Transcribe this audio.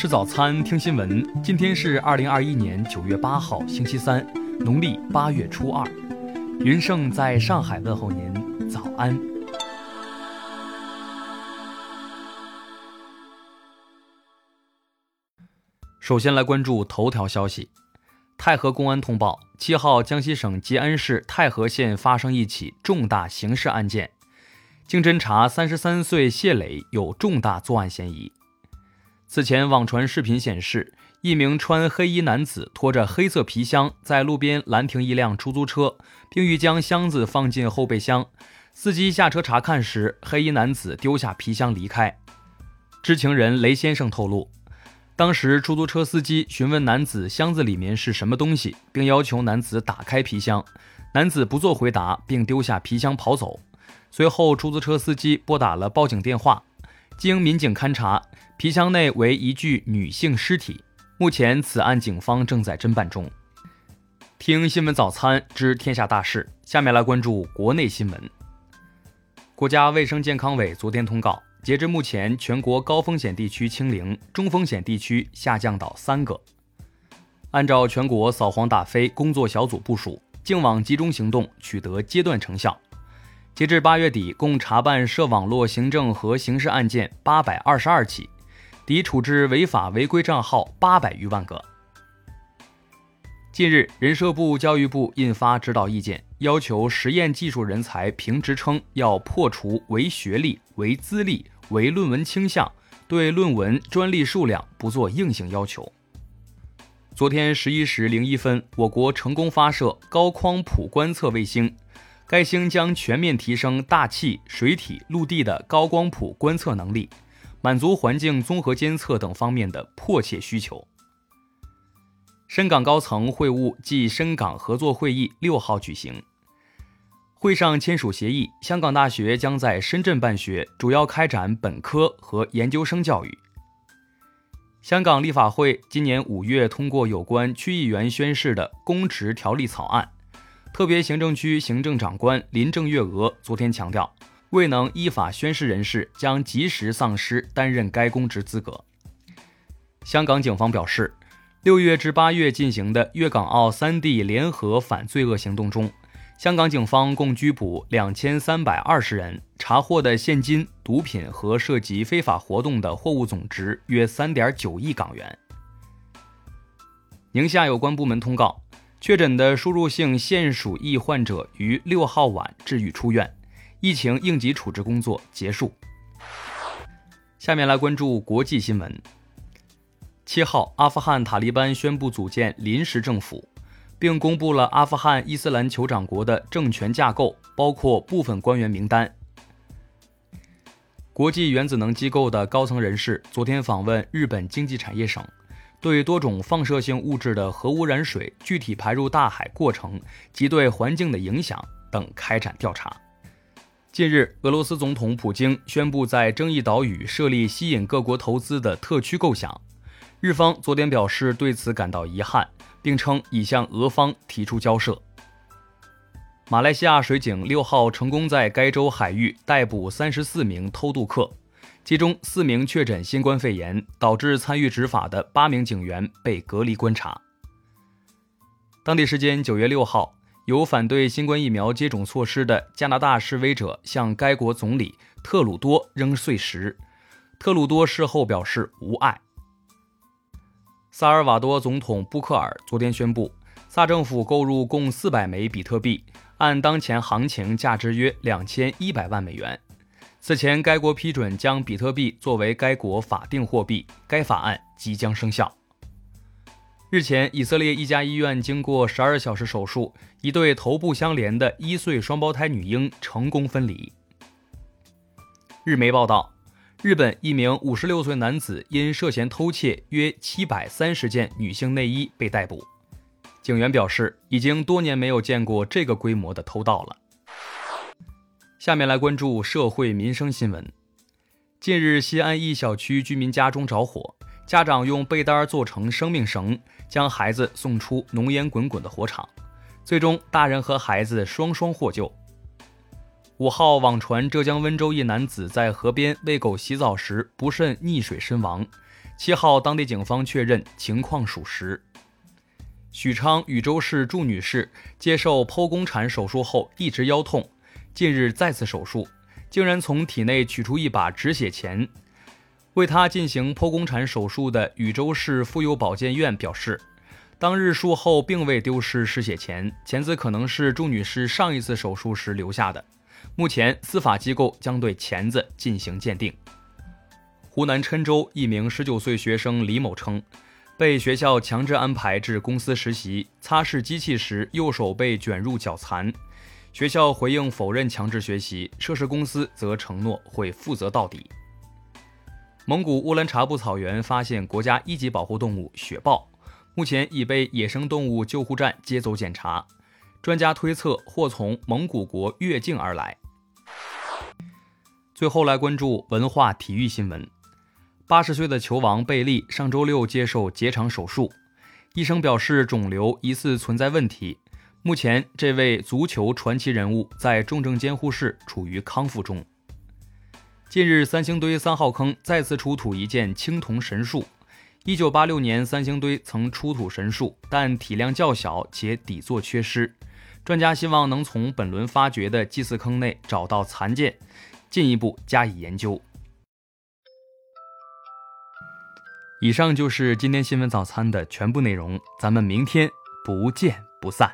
吃早餐，听新闻。今天是二零二一年九月八号，星期三，农历八月初二。云盛在上海问候您，早安。首先来关注头条消息：太和公安通报，七号江西省吉安市太和县发生一起重大刑事案件，经侦查，三十三岁谢磊有重大作案嫌疑。此前网传视频显示，一名穿黑衣男子拖着黑色皮箱在路边拦停一辆出租车，并欲将箱子放进后备箱。司机下车查看时，黑衣男子丢下皮箱离开。知情人雷先生透露，当时出租车司机询问男子箱子里面是什么东西，并要求男子打开皮箱，男子不做回答，并丢下皮箱跑走。随后，出租车司机拨打了报警电话。经民警勘查，皮箱内为一具女性尸体。目前，此案警方正在侦办中。听新闻早餐知天下大事，下面来关注国内新闻。国家卫生健康委昨天通告，截至目前，全国高风险地区清零，中风险地区下降到三个。按照全国扫黄打非工作小组部署，净网集中行动取得阶段成效。截至八月底，共查办涉网络行政和刑事案件八百二十二起，抵处置违法违规账号八百余万个。近日，人社部、教育部印发指导意见，要求实验技术人才评职称要破除唯学历、唯资历、唯论文倾向，对论文、专利数量不做硬性要求。昨天十一时零一分，我国成功发射高框谱观测卫星。该星将全面提升大气、水体、陆地的高光谱观测能力，满足环境综合监测等方面的迫切需求。深港高层会晤暨深港合作会议六号举行，会上签署协议，香港大学将在深圳办学，主要开展本科和研究生教育。香港立法会今年五月通过有关区议员宣誓的公职条例草案。特别行政区行政长官林郑月娥昨天强调，未能依法宣誓人士将及时丧失担任该公职资格。香港警方表示，六月至八月进行的粤港澳三地联合反罪恶行动中，香港警方共拘捕两千三百二十人，查获的现金、毒品和涉及非法活动的货物总值约三点九亿港元。宁夏有关部门通告。确诊的输入性腺鼠疫患者于六号晚治愈出院，疫情应急处置工作结束。下面来关注国际新闻。七号，阿富汗塔利班宣布组建临时政府，并公布了阿富汗伊斯兰酋长国的政权架构，包括部分官员名单。国际原子能机构的高层人士昨天访问日本经济产业省。对多种放射性物质的核污染水具体排入大海过程及对环境的影响等开展调查。近日，俄罗斯总统普京宣布在争议岛屿设立吸引各国投资的特区构想，日方昨天表示对此感到遗憾，并称已向俄方提出交涉。马来西亚水警六号成功在该州海域逮捕三十四名偷渡客。其中四名确诊新冠肺炎，导致参与执法的八名警员被隔离观察。当地时间九月六号，有反对新冠疫苗接种措施的加拿大示威者向该国总理特鲁多扔碎石，特鲁多事后表示无碍。萨尔瓦多总统布克尔昨天宣布，萨政府购入共四百枚比特币，按当前行情价值约两千一百万美元。此前，该国批准将比特币作为该国法定货币，该法案即将生效。日前，以色列一家医院经过十二小时手术，一对头部相连的一岁双胞胎女婴成功分离。日媒报道，日本一名五十六岁男子因涉嫌偷窃约七百三十件女性内衣被逮捕，警员表示，已经多年没有见过这个规模的偷盗了。下面来关注社会民生新闻。近日，西安一小区居民家中着火，家长用被单做成生命绳，将孩子送出浓烟滚滚的火场，最终大人和孩子双双获救。五号网传浙江温州一男子在河边喂狗洗澡时不慎溺水身亡，七号，当地警方确认情况属实。许昌禹州市祝女士接受剖宫产手术后一直腰痛，近日再次手术，竟然从体内取出一把止血钳。为她进行剖宫产手术的禹州市妇幼保健院表示，当日术后并未丢失失血钳，钳子可能是祝女士上一次手术时留下的。目前，司法机构将对钳子进行鉴定。湖南郴州一名十九岁学生李某称，被学校强制安排至公司实习，擦拭机器时右手被卷入脚残。学校回应否认强制学习，涉事公司则承诺会负责到底。蒙古乌兰察布草原发现国家一级保护动物雪豹，目前已被野生动物救护站接走检查，专家推测或从蒙古国越境而来。最后来关注文化体育新闻。八十岁的球王贝利上周六接受结肠手术，医生表示肿瘤疑似存在问题。目前，这位足球传奇人物在重症监护室处于康复中。近日，三星堆三号坑再次出土一件青铜神树。一九八六年，三星堆曾出土神树，但体量较小且底座缺失。专家希望能从本轮发掘的祭祀坑内找到残件，进一步加以研究。以上就是今天新闻早餐的全部内容，咱们明天不见不散。